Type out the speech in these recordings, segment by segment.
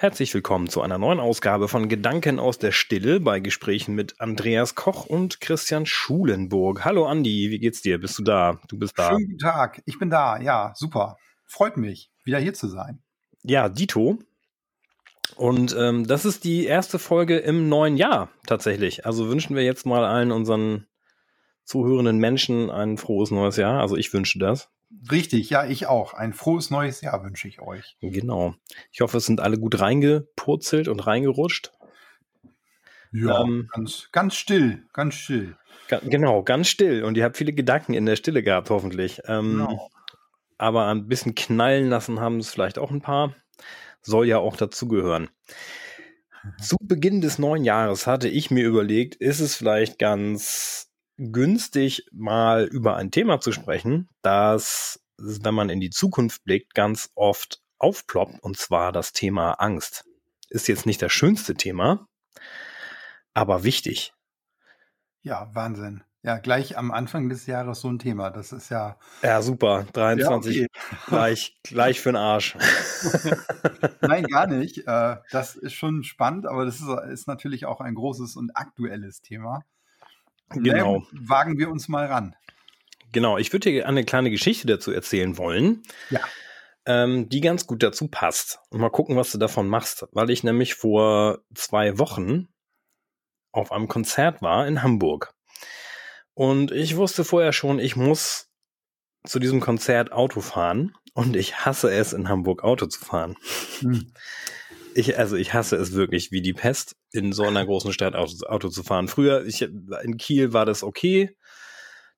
Herzlich willkommen zu einer neuen Ausgabe von Gedanken aus der Stille bei Gesprächen mit Andreas Koch und Christian Schulenburg. Hallo Andi, wie geht's dir? Bist du da? Du bist da. Schönen guten Tag, ich bin da. Ja, super. Freut mich, wieder hier zu sein. Ja, Dito. Und ähm, das ist die erste Folge im neuen Jahr tatsächlich. Also wünschen wir jetzt mal allen unseren zuhörenden Menschen ein frohes neues Jahr. Also ich wünsche das. Richtig, ja, ich auch. Ein frohes neues Jahr wünsche ich euch. Genau. Ich hoffe, es sind alle gut reingepurzelt und reingerutscht. Ja, ähm, ganz, ganz still, ganz still. Genau, ganz still. Und ihr habt viele Gedanken in der Stille gehabt, hoffentlich. Ähm, genau. Aber ein bisschen knallen lassen haben es vielleicht auch ein paar. Soll ja auch dazugehören. Mhm. Zu Beginn des neuen Jahres hatte ich mir überlegt, ist es vielleicht ganz günstig, mal über ein Thema zu sprechen, das, wenn man in die Zukunft blickt, ganz oft aufploppt, und zwar das Thema Angst. Ist jetzt nicht das schönste Thema, aber wichtig. Ja, Wahnsinn. Ja, gleich am Anfang des Jahres so ein Thema. Das ist ja. Ja, super. 23 ja, okay. gleich, gleich für den Arsch. Nein, gar nicht. Äh, das ist schon spannend, aber das ist natürlich auch ein großes und aktuelles Thema. Genau. wagen wir uns mal ran. Genau, ich würde dir eine kleine Geschichte dazu erzählen wollen. Ja. Ähm, die ganz gut dazu passt. Und mal gucken, was du davon machst. Weil ich nämlich vor zwei Wochen auf einem Konzert war in Hamburg. Und ich wusste vorher schon, ich muss zu diesem Konzert Auto fahren. Und ich hasse es, in Hamburg Auto zu fahren. Hm. Ich, also ich hasse es wirklich wie die Pest, in so einer großen Stadt Auto, Auto zu fahren. Früher, ich, in Kiel war das okay.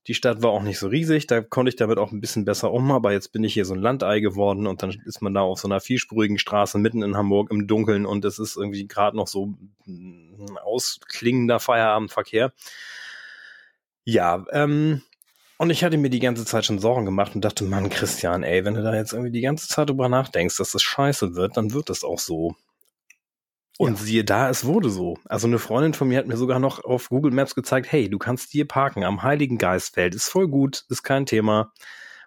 Die Stadt war auch nicht so riesig, da konnte ich damit auch ein bisschen besser um, aber jetzt bin ich hier so ein Landei geworden und dann ist man da auf so einer vielspurigen Straße mitten in Hamburg im Dunkeln und es ist irgendwie gerade noch so ein ausklingender Feierabendverkehr. Ja, ähm, und ich hatte mir die ganze Zeit schon Sorgen gemacht und dachte, Mann, Christian, ey, wenn du da jetzt irgendwie die ganze Zeit drüber nachdenkst, dass das scheiße wird, dann wird es auch so. Und ja. siehe da, es wurde so. Also eine Freundin von mir hat mir sogar noch auf Google Maps gezeigt, hey, du kannst hier parken am Heiligen Geistfeld, ist voll gut, ist kein Thema.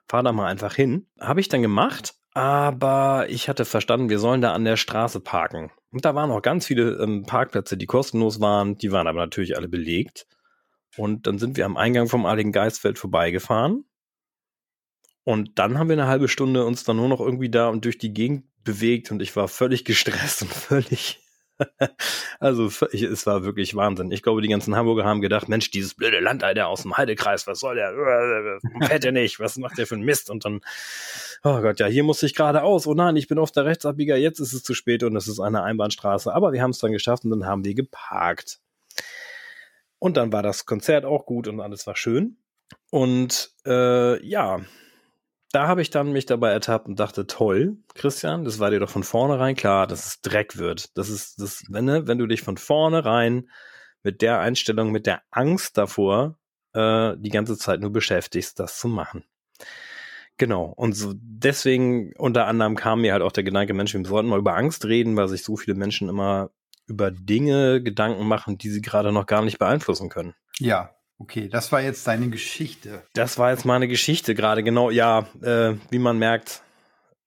Fahr da mal einfach hin. Habe ich dann gemacht, aber ich hatte verstanden, wir sollen da an der Straße parken. Und da waren auch ganz viele ähm, Parkplätze, die kostenlos waren, die waren aber natürlich alle belegt. Und dann sind wir am Eingang vom Heiligen Geistfeld vorbeigefahren. Und dann haben wir eine halbe Stunde uns dann nur noch irgendwie da und durch die Gegend bewegt und ich war völlig gestresst und völlig also es war wirklich Wahnsinn. Ich glaube, die ganzen Hamburger haben gedacht, Mensch, dieses blöde Landei aus dem Heidekreis, was soll der? Fährt der nicht? Was macht der für ein Mist? Und dann, oh Gott, ja, hier muss ich geradeaus. Oh nein, ich bin auf der Rechtsabbieger, jetzt ist es zu spät und es ist eine Einbahnstraße. Aber wir haben es dann geschafft und dann haben wir geparkt. Und dann war das Konzert auch gut und alles war schön. Und äh, ja, da habe ich dann mich dabei ertappt und dachte, toll, Christian, das war dir doch von vornherein klar, dass es Dreck wird. Das ist das, wenn, ne, wenn du dich von vornherein mit der Einstellung, mit der Angst davor äh, die ganze Zeit nur beschäftigst, das zu machen. Genau. Und so deswegen unter anderem kam mir halt auch der Gedanke, Mensch, wir sollten mal über Angst reden, weil sich so viele Menschen immer über Dinge Gedanken machen, die sie gerade noch gar nicht beeinflussen können. Ja, okay, das war jetzt deine Geschichte. Das war jetzt meine Geschichte gerade, genau. Ja, äh, wie man merkt,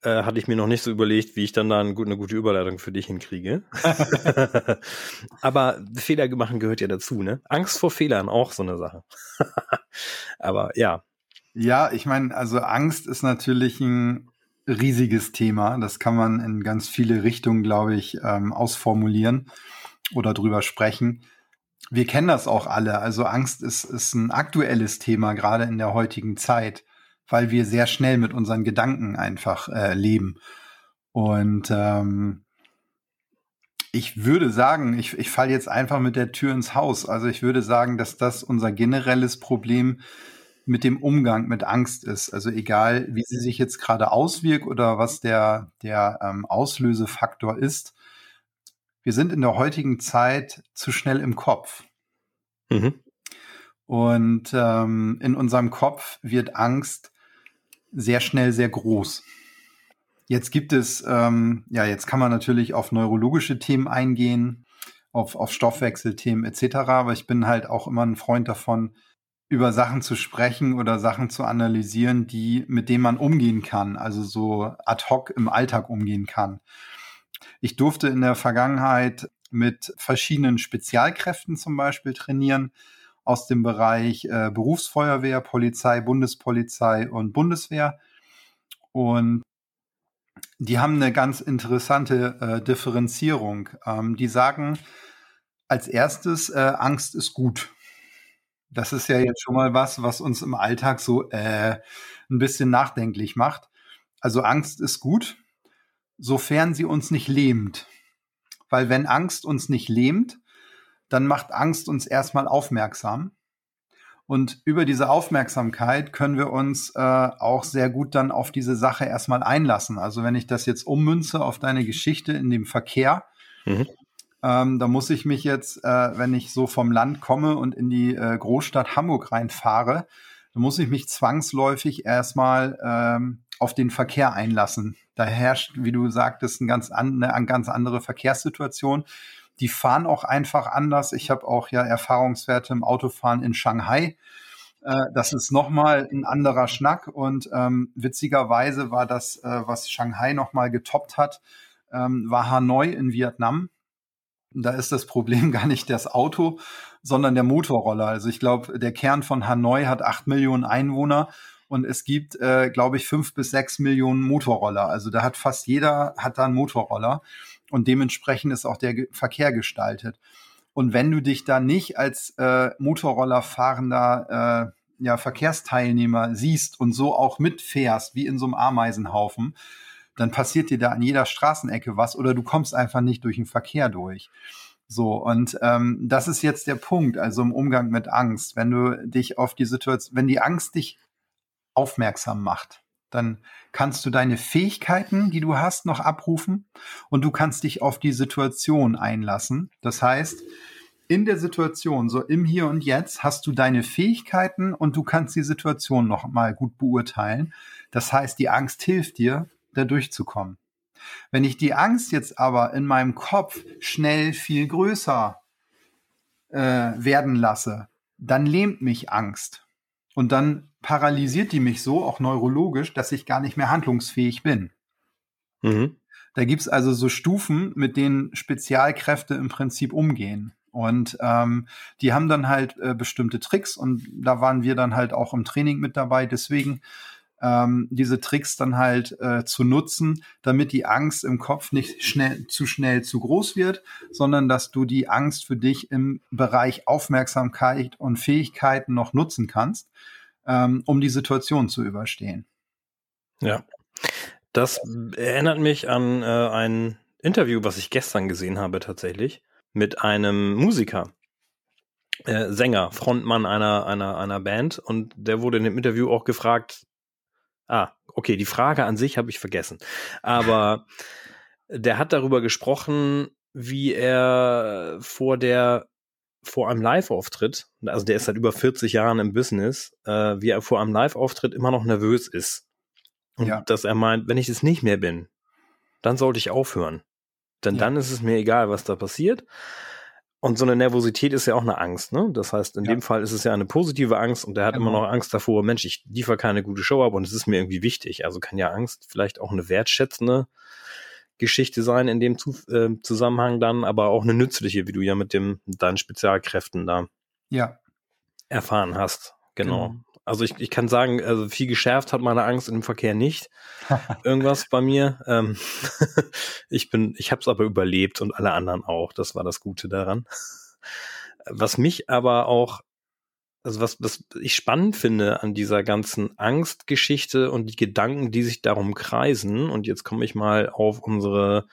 äh, hatte ich mir noch nicht so überlegt, wie ich dann da eine gute, eine gute Überleitung für dich hinkriege. Aber Fehler machen gehört ja dazu, ne? Angst vor Fehlern, auch so eine Sache. Aber ja. Ja, ich meine, also Angst ist natürlich ein riesiges Thema. Das kann man in ganz viele Richtungen, glaube ich, ähm, ausformulieren oder drüber sprechen. Wir kennen das auch alle. Also Angst ist, ist ein aktuelles Thema, gerade in der heutigen Zeit, weil wir sehr schnell mit unseren Gedanken einfach äh, leben. Und ähm, ich würde sagen, ich, ich falle jetzt einfach mit der Tür ins Haus. Also ich würde sagen, dass das unser generelles Problem ist mit dem Umgang mit Angst ist. Also egal, wie sie sich jetzt gerade auswirkt oder was der, der ähm, Auslösefaktor ist. Wir sind in der heutigen Zeit zu schnell im Kopf. Mhm. Und ähm, in unserem Kopf wird Angst sehr schnell sehr groß. Jetzt gibt es, ähm, ja, jetzt kann man natürlich auf neurologische Themen eingehen, auf, auf Stoffwechselthemen etc. Aber ich bin halt auch immer ein Freund davon, über Sachen zu sprechen oder Sachen zu analysieren, die, mit denen man umgehen kann, also so ad hoc im Alltag umgehen kann. Ich durfte in der Vergangenheit mit verschiedenen Spezialkräften zum Beispiel trainieren aus dem Bereich äh, Berufsfeuerwehr, Polizei, Bundespolizei und Bundeswehr. Und die haben eine ganz interessante äh, Differenzierung. Ähm, die sagen als erstes, äh, Angst ist gut. Das ist ja jetzt schon mal was, was uns im Alltag so äh, ein bisschen nachdenklich macht. Also Angst ist gut, sofern sie uns nicht lähmt. Weil wenn Angst uns nicht lähmt, dann macht Angst uns erstmal aufmerksam. Und über diese Aufmerksamkeit können wir uns äh, auch sehr gut dann auf diese Sache erstmal einlassen. Also wenn ich das jetzt ummünze auf deine Geschichte in dem Verkehr, mhm. Ähm, da muss ich mich jetzt, äh, wenn ich so vom Land komme und in die äh, Großstadt Hamburg reinfahre, dann muss ich mich zwangsläufig erstmal ähm, auf den Verkehr einlassen. Da herrscht, wie du sagtest, ein ganz an, eine ganz andere Verkehrssituation. Die fahren auch einfach anders. Ich habe auch ja Erfahrungswerte im Autofahren in Shanghai. Äh, das ist nochmal ein anderer Schnack und ähm, witzigerweise war das, äh, was Shanghai nochmal getoppt hat, ähm, war Hanoi in Vietnam. Da ist das Problem gar nicht das Auto, sondern der Motorroller. Also ich glaube, der Kern von Hanoi hat acht Millionen Einwohner und es gibt, äh, glaube ich, fünf bis sechs Millionen Motorroller. Also da hat fast jeder hat da einen Motorroller und dementsprechend ist auch der Verkehr gestaltet. Und wenn du dich da nicht als äh, Motorrollerfahrender äh, ja, Verkehrsteilnehmer siehst und so auch mitfährst, wie in so einem Ameisenhaufen, dann passiert dir da an jeder Straßenecke was oder du kommst einfach nicht durch den Verkehr durch. So, und ähm, das ist jetzt der Punkt, also im Umgang mit Angst. Wenn du dich auf die Situation, wenn die Angst dich aufmerksam macht, dann kannst du deine Fähigkeiten, die du hast, noch abrufen und du kannst dich auf die Situation einlassen. Das heißt, in der Situation, so im Hier und Jetzt, hast du deine Fähigkeiten und du kannst die Situation noch mal gut beurteilen. Das heißt, die Angst hilft dir, da durchzukommen. Wenn ich die Angst jetzt aber in meinem Kopf schnell viel größer äh, werden lasse, dann lähmt mich Angst. Und dann paralysiert die mich so, auch neurologisch, dass ich gar nicht mehr handlungsfähig bin. Mhm. Da gibt's also so Stufen, mit denen Spezialkräfte im Prinzip umgehen. Und ähm, die haben dann halt äh, bestimmte Tricks und da waren wir dann halt auch im Training mit dabei. Deswegen ähm, diese Tricks dann halt äh, zu nutzen, damit die Angst im Kopf nicht schnell zu schnell zu groß wird, sondern dass du die Angst für dich im Bereich Aufmerksamkeit und Fähigkeiten noch nutzen kannst ähm, um die Situation zu überstehen. Ja, das erinnert mich an äh, ein Interview, was ich gestern gesehen habe tatsächlich, mit einem Musiker. Äh, Sänger, Frontmann einer, einer, einer Band und der wurde in dem Interview auch gefragt, ah, okay, die Frage an sich habe ich vergessen, aber der hat darüber gesprochen, wie er vor der vor einem Live-Auftritt, also der ist seit über 40 Jahren im Business, äh, wie er vor einem Live-Auftritt immer noch nervös ist. Und ja. dass er meint, wenn ich es nicht mehr bin, dann sollte ich aufhören. Denn ja. dann ist es mir egal, was da passiert. Und so eine Nervosität ist ja auch eine Angst, ne? Das heißt, in ja. dem Fall ist es ja eine positive Angst und er hat genau. immer noch Angst davor, Mensch, ich liefere keine gute Show ab und es ist mir irgendwie wichtig. Also kann ja Angst vielleicht auch eine wertschätzende Geschichte sein in dem Zu äh, Zusammenhang dann, aber auch eine nützliche, wie du ja mit dem deinen Spezialkräften da ja. erfahren hast. Genau. genau. Also ich, ich kann sagen, also viel geschärft hat meine Angst im Verkehr nicht. Irgendwas bei mir. Ähm, ich bin, ich habe es aber überlebt und alle anderen auch. Das war das Gute daran. Was mich aber auch also was, was ich spannend finde an dieser ganzen Angstgeschichte und die Gedanken, die sich darum kreisen, und jetzt komme ich mal auf unsere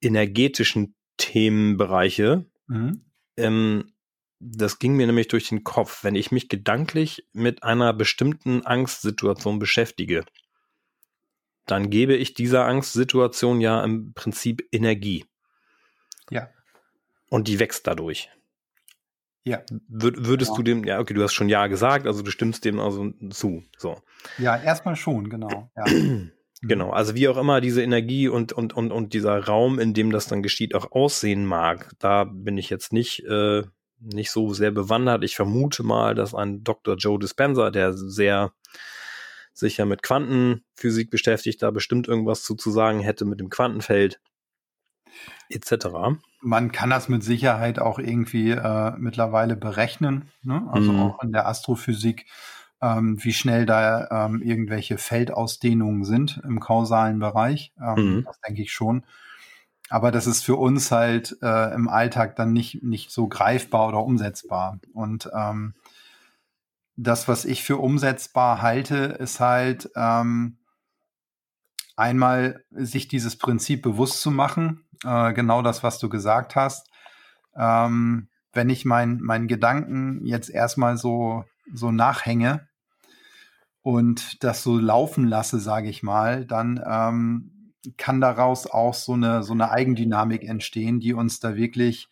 energetischen Themenbereiche. Mhm. Ähm, das ging mir nämlich durch den Kopf, wenn ich mich gedanklich mit einer bestimmten Angstsituation beschäftige, dann gebe ich dieser Angstsituation ja im Prinzip Energie. Ja. Und die wächst dadurch. Ja. Wür würdest genau. du dem, ja, okay, du hast schon Ja gesagt, also du stimmst dem also zu. So. Ja, erstmal schon, genau. Ja. Genau, also wie auch immer diese Energie und, und, und, und dieser Raum, in dem das dann geschieht, auch aussehen mag, da bin ich jetzt nicht, äh, nicht so sehr bewandert. Ich vermute mal, dass ein Dr. Joe Dispenza, der sehr sich ja mit Quantenphysik beschäftigt, da bestimmt irgendwas zu, zu sagen hätte mit dem Quantenfeld. etc. Man kann das mit Sicherheit auch irgendwie äh, mittlerweile berechnen, ne? also mhm. auch in der Astrophysik, ähm, wie schnell da ähm, irgendwelche Feldausdehnungen sind im kausalen Bereich. Ähm, mhm. Das denke ich schon. Aber das ist für uns halt äh, im Alltag dann nicht, nicht so greifbar oder umsetzbar. Und ähm, das, was ich für umsetzbar halte, ist halt ähm, einmal sich dieses Prinzip bewusst zu machen, äh, genau das, was du gesagt hast. Ähm, wenn ich mein, meinen Gedanken jetzt erstmal so, so nachhänge und das so laufen lasse, sage ich mal, dann ähm, kann daraus auch so eine, so eine Eigendynamik entstehen, die uns da wirklich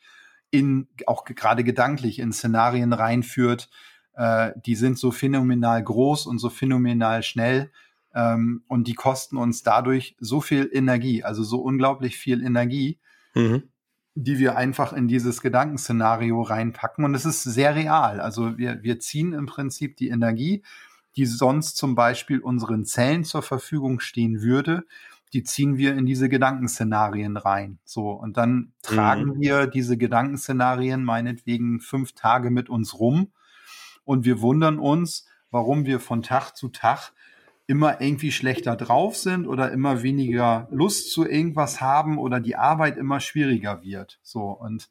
in, auch gerade gedanklich in Szenarien reinführt, äh, die sind so phänomenal groß und so phänomenal schnell ähm, und die kosten uns dadurch so viel Energie, also so unglaublich viel Energie, mhm. die wir einfach in dieses Gedankenszenario reinpacken und es ist sehr real. Also wir, wir ziehen im Prinzip die Energie, die sonst zum Beispiel unseren Zellen zur Verfügung stehen würde, die ziehen wir in diese Gedankenszenarien rein. So, und dann tragen mhm. wir diese Gedankenszenarien meinetwegen fünf Tage mit uns rum und wir wundern uns, warum wir von Tag zu Tag immer irgendwie schlechter drauf sind oder immer weniger Lust zu irgendwas haben oder die Arbeit immer schwieriger wird. So und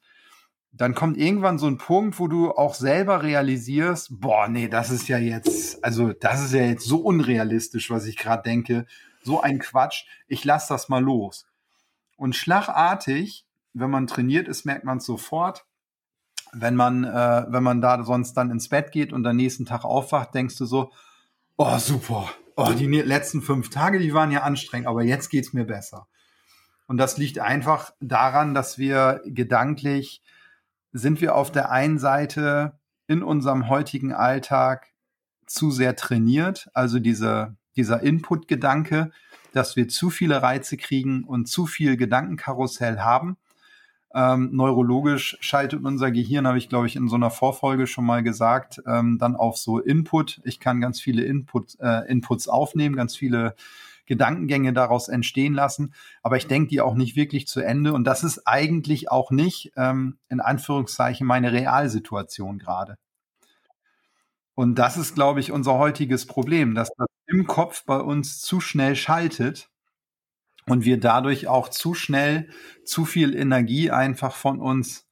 dann kommt irgendwann so ein Punkt, wo du auch selber realisierst, boah, nee, das ist ja jetzt, also das ist ja jetzt so unrealistisch, was ich gerade denke, so ein Quatsch, ich lass das mal los. Und schlagartig, wenn man trainiert ist, merkt man es sofort, wenn man, äh, wenn man da sonst dann ins Bett geht und am nächsten Tag aufwacht, denkst du so, oh super, oh, die ne-, letzten fünf Tage, die waren ja anstrengend, aber jetzt geht's mir besser. Und das liegt einfach daran, dass wir gedanklich sind wir auf der einen Seite in unserem heutigen Alltag zu sehr trainiert, also diese, dieser Input-Gedanke, dass wir zu viele Reize kriegen und zu viel Gedankenkarussell haben. Ähm, neurologisch schaltet unser Gehirn, habe ich glaube ich in so einer Vorfolge schon mal gesagt, ähm, dann auf so Input. Ich kann ganz viele Input, äh, Inputs aufnehmen, ganz viele Gedankengänge daraus entstehen lassen, aber ich denke die auch nicht wirklich zu Ende und das ist eigentlich auch nicht ähm, in Anführungszeichen meine Realsituation gerade. Und das ist, glaube ich, unser heutiges Problem, dass das im Kopf bei uns zu schnell schaltet und wir dadurch auch zu schnell zu viel Energie einfach von uns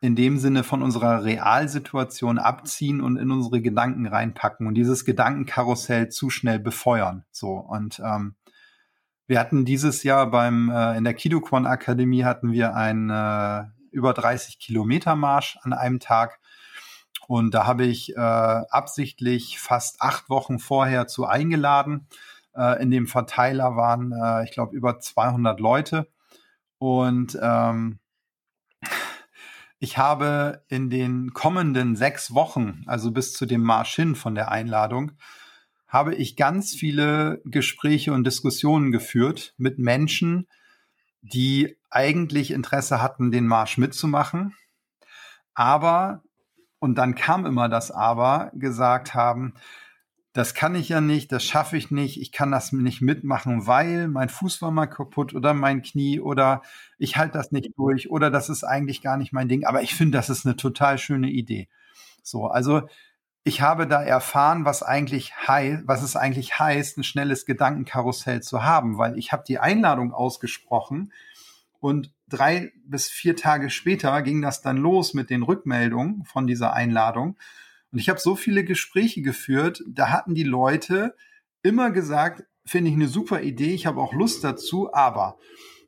in dem Sinne von unserer Realsituation abziehen und in unsere Gedanken reinpacken und dieses Gedankenkarussell zu schnell befeuern. So und ähm, wir hatten dieses Jahr beim äh, in der Kidoquan Akademie hatten wir einen äh, über 30 Kilometer Marsch an einem Tag und da habe ich äh, absichtlich fast acht Wochen vorher zu eingeladen äh, in dem Verteiler waren, äh, ich glaube, über 200 Leute. Und ähm, ich habe in den kommenden sechs Wochen, also bis zu dem Marsch hin von der Einladung, habe ich ganz viele Gespräche und Diskussionen geführt mit Menschen, die eigentlich Interesse hatten, den Marsch mitzumachen, aber, und dann kam immer das Aber, gesagt haben, das kann ich ja nicht, das schaffe ich nicht, ich kann das nicht mitmachen, weil mein Fuß war mal kaputt oder mein Knie oder ich halte das nicht durch oder das ist eigentlich gar nicht mein Ding. Aber ich finde, das ist eine total schöne Idee. So, also ich habe da erfahren, was eigentlich heißt, was es eigentlich heißt, ein schnelles Gedankenkarussell zu haben, weil ich habe die Einladung ausgesprochen und drei bis vier Tage später ging das dann los mit den Rückmeldungen von dieser Einladung. Und ich habe so viele Gespräche geführt, da hatten die Leute immer gesagt, finde ich eine super Idee, ich habe auch Lust dazu, aber.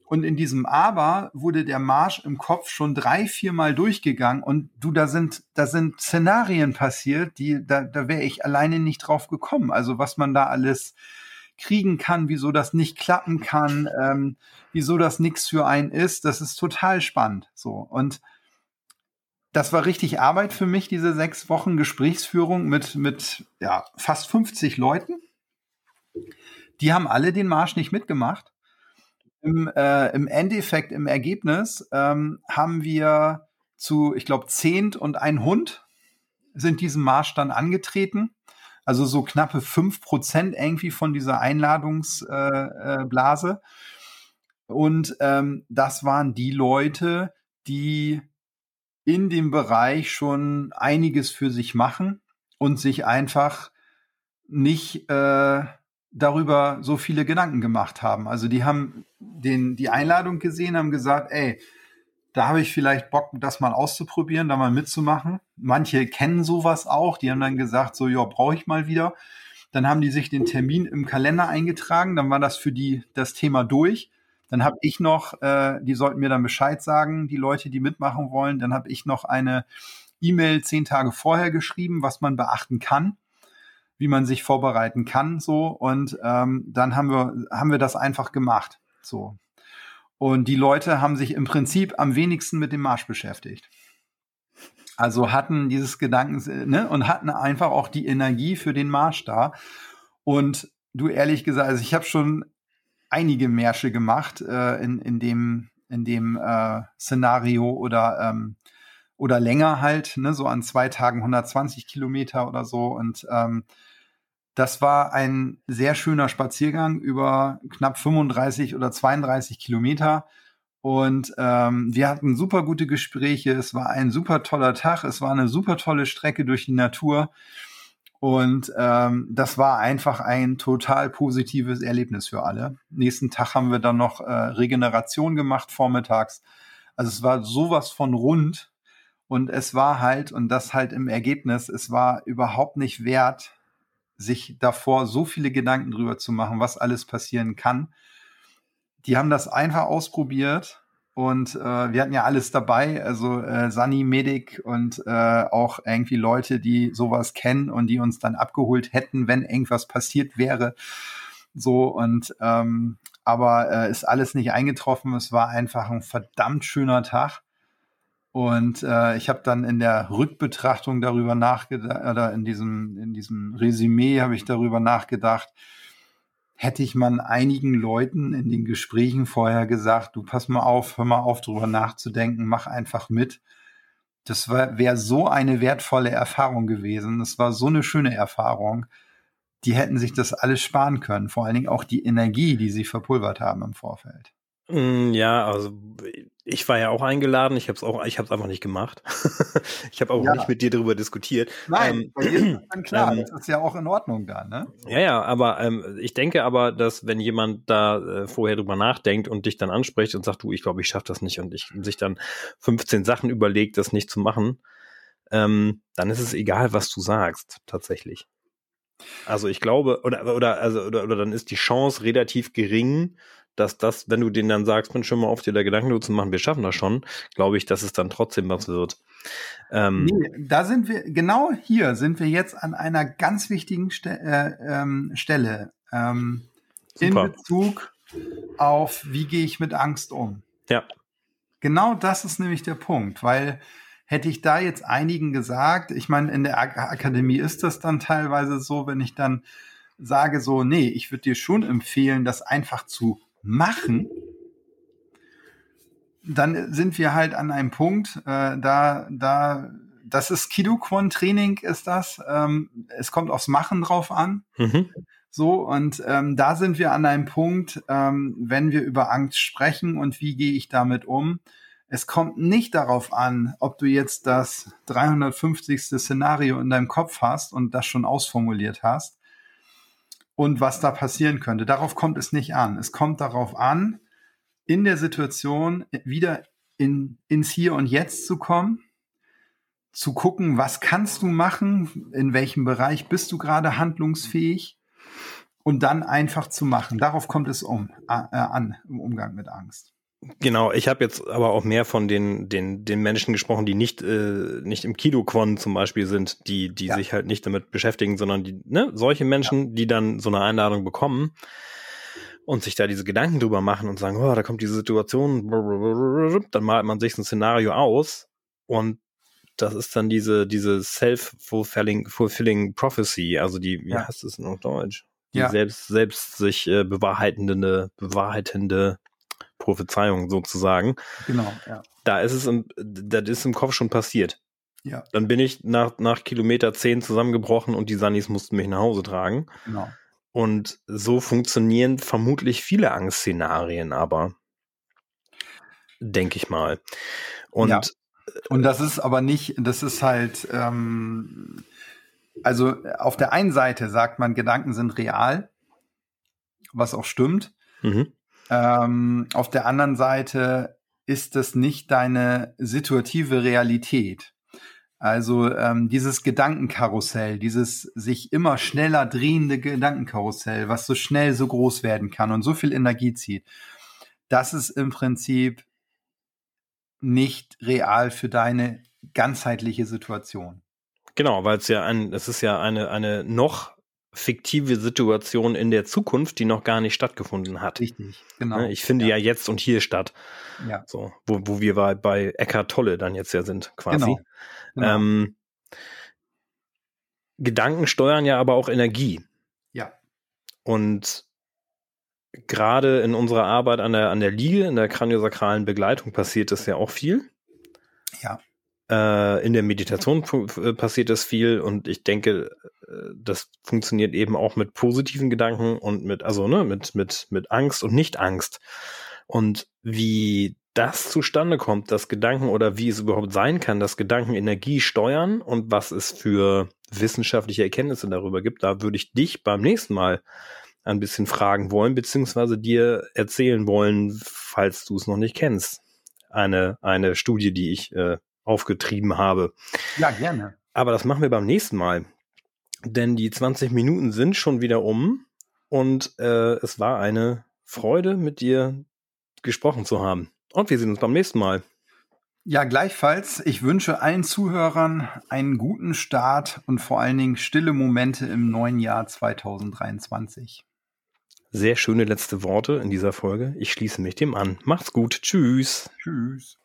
Und in diesem Aber wurde der Marsch im Kopf schon drei, viermal durchgegangen und du, da sind, da sind Szenarien passiert, die, da, da wäre ich alleine nicht drauf gekommen. Also was man da alles kriegen kann, wieso das nicht klappen kann, ähm, wieso das nichts für einen ist, das ist total spannend. So. Und das war richtig Arbeit für mich, diese sechs Wochen Gesprächsführung mit, mit ja, fast 50 Leuten. Die haben alle den Marsch nicht mitgemacht. Im, äh, im Endeffekt, im Ergebnis, ähm, haben wir zu, ich glaube, Zehnt und ein Hund sind diesen Marsch dann angetreten. Also so knappe fünf Prozent irgendwie von dieser Einladungsblase. Äh, äh, Und ähm, das waren die Leute, die in dem Bereich schon einiges für sich machen und sich einfach nicht äh, darüber so viele Gedanken gemacht haben. Also die haben den, die Einladung gesehen, haben gesagt, ey, da habe ich vielleicht Bock, das mal auszuprobieren, da mal mitzumachen. Manche kennen sowas auch, die haben dann gesagt, so, ja, brauche ich mal wieder. Dann haben die sich den Termin im Kalender eingetragen, dann war das für die das Thema durch. Dann habe ich noch, äh, die sollten mir dann Bescheid sagen, die Leute, die mitmachen wollen. Dann habe ich noch eine E-Mail zehn Tage vorher geschrieben, was man beachten kann, wie man sich vorbereiten kann, so. Und ähm, dann haben wir haben wir das einfach gemacht, so. Und die Leute haben sich im Prinzip am wenigsten mit dem Marsch beschäftigt. Also hatten dieses Gedanken ne, und hatten einfach auch die Energie für den Marsch da. Und du ehrlich gesagt, also ich habe schon einige Märsche gemacht äh, in, in dem, in dem äh, Szenario oder, ähm, oder länger halt, ne, so an zwei Tagen 120 Kilometer oder so. Und ähm, das war ein sehr schöner Spaziergang über knapp 35 oder 32 Kilometer. Und ähm, wir hatten super gute Gespräche. Es war ein super toller Tag. Es war eine super tolle Strecke durch die Natur. Und ähm, das war einfach ein total positives Erlebnis für alle. Nächsten Tag haben wir dann noch äh, Regeneration gemacht vormittags. Also es war sowas von rund. Und es war halt, und das halt im Ergebnis, es war überhaupt nicht wert, sich davor so viele Gedanken drüber zu machen, was alles passieren kann. Die haben das einfach ausprobiert und äh, wir hatten ja alles dabei, also äh, Sani, Medic und äh, auch irgendwie Leute, die sowas kennen und die uns dann abgeholt hätten, wenn irgendwas passiert wäre. So und ähm, aber äh, ist alles nicht eingetroffen. Es war einfach ein verdammt schöner Tag. Und äh, ich habe dann in der Rückbetrachtung darüber nachgedacht, oder in diesem, in diesem Resümee habe ich darüber nachgedacht, hätte ich man einigen Leuten in den Gesprächen vorher gesagt, du pass mal auf, hör mal auf, drüber nachzudenken, mach einfach mit. Das wäre so eine wertvolle Erfahrung gewesen. Das war so eine schöne Erfahrung. Die hätten sich das alles sparen können. Vor allen Dingen auch die Energie, die sie verpulvert haben im Vorfeld. Mm, ja, also ich war ja auch eingeladen, ich habe es auch, ich habe es einfach nicht gemacht. ich habe auch ja. nicht mit dir darüber diskutiert. Nein, ähm, bei dir ist dann klar, ähm, das ist ja auch in Ordnung da, ne? Ja, ja, aber ähm, ich denke aber, dass wenn jemand da äh, vorher drüber nachdenkt und dich dann anspricht und sagt, du, ich glaube, ich schaffe das nicht und ich sich dann 15 Sachen überlegt, das nicht zu machen, ähm, dann ist es egal, was du sagst, tatsächlich. Also ich glaube, oder, oder, also, oder, oder dann ist die Chance relativ gering, dass das, wenn du denen dann sagst, bin schon mal auf dir der Gedanken zu machen, wir schaffen das schon, glaube ich, dass es dann trotzdem was wird. Ähm, nee, da sind wir, genau hier sind wir jetzt an einer ganz wichtigen Ste äh, ähm, Stelle ähm, in Bezug auf, wie gehe ich mit Angst um. Ja. Genau das ist nämlich der Punkt, weil hätte ich da jetzt einigen gesagt, ich meine, in der Ak Akademie ist das dann teilweise so, wenn ich dann sage so, nee, ich würde dir schon empfehlen, das einfach zu machen, dann sind wir halt an einem Punkt, äh, da, da, das ist Kidoquon-Training, ist das. Ähm, es kommt aufs Machen drauf an. Mhm. So, und ähm, da sind wir an einem Punkt, ähm, wenn wir über Angst sprechen und wie gehe ich damit um. Es kommt nicht darauf an, ob du jetzt das 350. Szenario in deinem Kopf hast und das schon ausformuliert hast, und was da passieren könnte. Darauf kommt es nicht an. Es kommt darauf an, in der Situation wieder in, ins Hier und Jetzt zu kommen, zu gucken, was kannst du machen, in welchem Bereich bist du gerade handlungsfähig und dann einfach zu machen. Darauf kommt es um, äh, an im Umgang mit Angst. Genau, ich habe jetzt aber auch mehr von den, den, den Menschen gesprochen, die nicht, äh, nicht im Kidoquon zum Beispiel sind, die, die ja. sich halt nicht damit beschäftigen, sondern die, ne, solche Menschen, ja. die dann so eine Einladung bekommen und sich da diese Gedanken drüber machen und sagen, oh, da kommt diese Situation, dann malt man sich ein Szenario aus und das ist dann diese, diese self-fulfilling fulfilling prophecy, also die, wie ja. heißt es in Deutsch? Die ja. selbst, selbst sich äh, bewahrheitende, bewahrheitende Prophezeiung sozusagen. Genau, ja. Da ist es im, das ist im Kopf schon passiert. Ja. Dann bin ich nach, nach Kilometer 10 zusammengebrochen und die Sunnis mussten mich nach Hause tragen. Genau. Und so funktionieren vermutlich viele Angstszenarien aber. denke ich mal. Und, ja. und das ist aber nicht, das ist halt, ähm, also auf der einen Seite sagt man, Gedanken sind real, was auch stimmt. Mhm. Ähm, auf der anderen Seite ist das nicht deine situative Realität. Also ähm, dieses Gedankenkarussell, dieses sich immer schneller drehende Gedankenkarussell, was so schnell so groß werden kann und so viel Energie zieht, das ist im Prinzip nicht real für deine ganzheitliche Situation. Genau, weil es ja ein, es ist ja eine, eine noch fiktive Situation in der Zukunft, die noch gar nicht stattgefunden hat. Richtig, genau. Ne, ich finde ja, ja jetzt und hier statt. Ja. So, wo, wo wir bei, bei Eckart Tolle dann jetzt ja sind, quasi. Genau. genau. Ähm, Gedanken steuern ja aber auch Energie. Ja. Und gerade in unserer Arbeit an der, an der Liege, in der kraniosakralen Begleitung passiert das ja auch viel. Ja. Äh, in der Meditation äh, passiert das viel und ich denke, äh, das funktioniert eben auch mit positiven Gedanken und mit, also ne, mit, mit, mit Angst und Nicht-Angst. Und wie das zustande kommt, dass Gedanken oder wie es überhaupt sein kann, dass Gedanken Energie steuern und was es für wissenschaftliche Erkenntnisse darüber gibt, da würde ich dich beim nächsten Mal ein bisschen fragen wollen, beziehungsweise dir erzählen wollen, falls du es noch nicht kennst. Eine, eine Studie, die ich äh, aufgetrieben habe. Ja, gerne. Aber das machen wir beim nächsten Mal. Denn die 20 Minuten sind schon wieder um und äh, es war eine Freude, mit dir gesprochen zu haben. Und wir sehen uns beim nächsten Mal. Ja, gleichfalls. Ich wünsche allen Zuhörern einen guten Start und vor allen Dingen stille Momente im neuen Jahr 2023. Sehr schöne letzte Worte in dieser Folge. Ich schließe mich dem an. Macht's gut. Tschüss. Tschüss.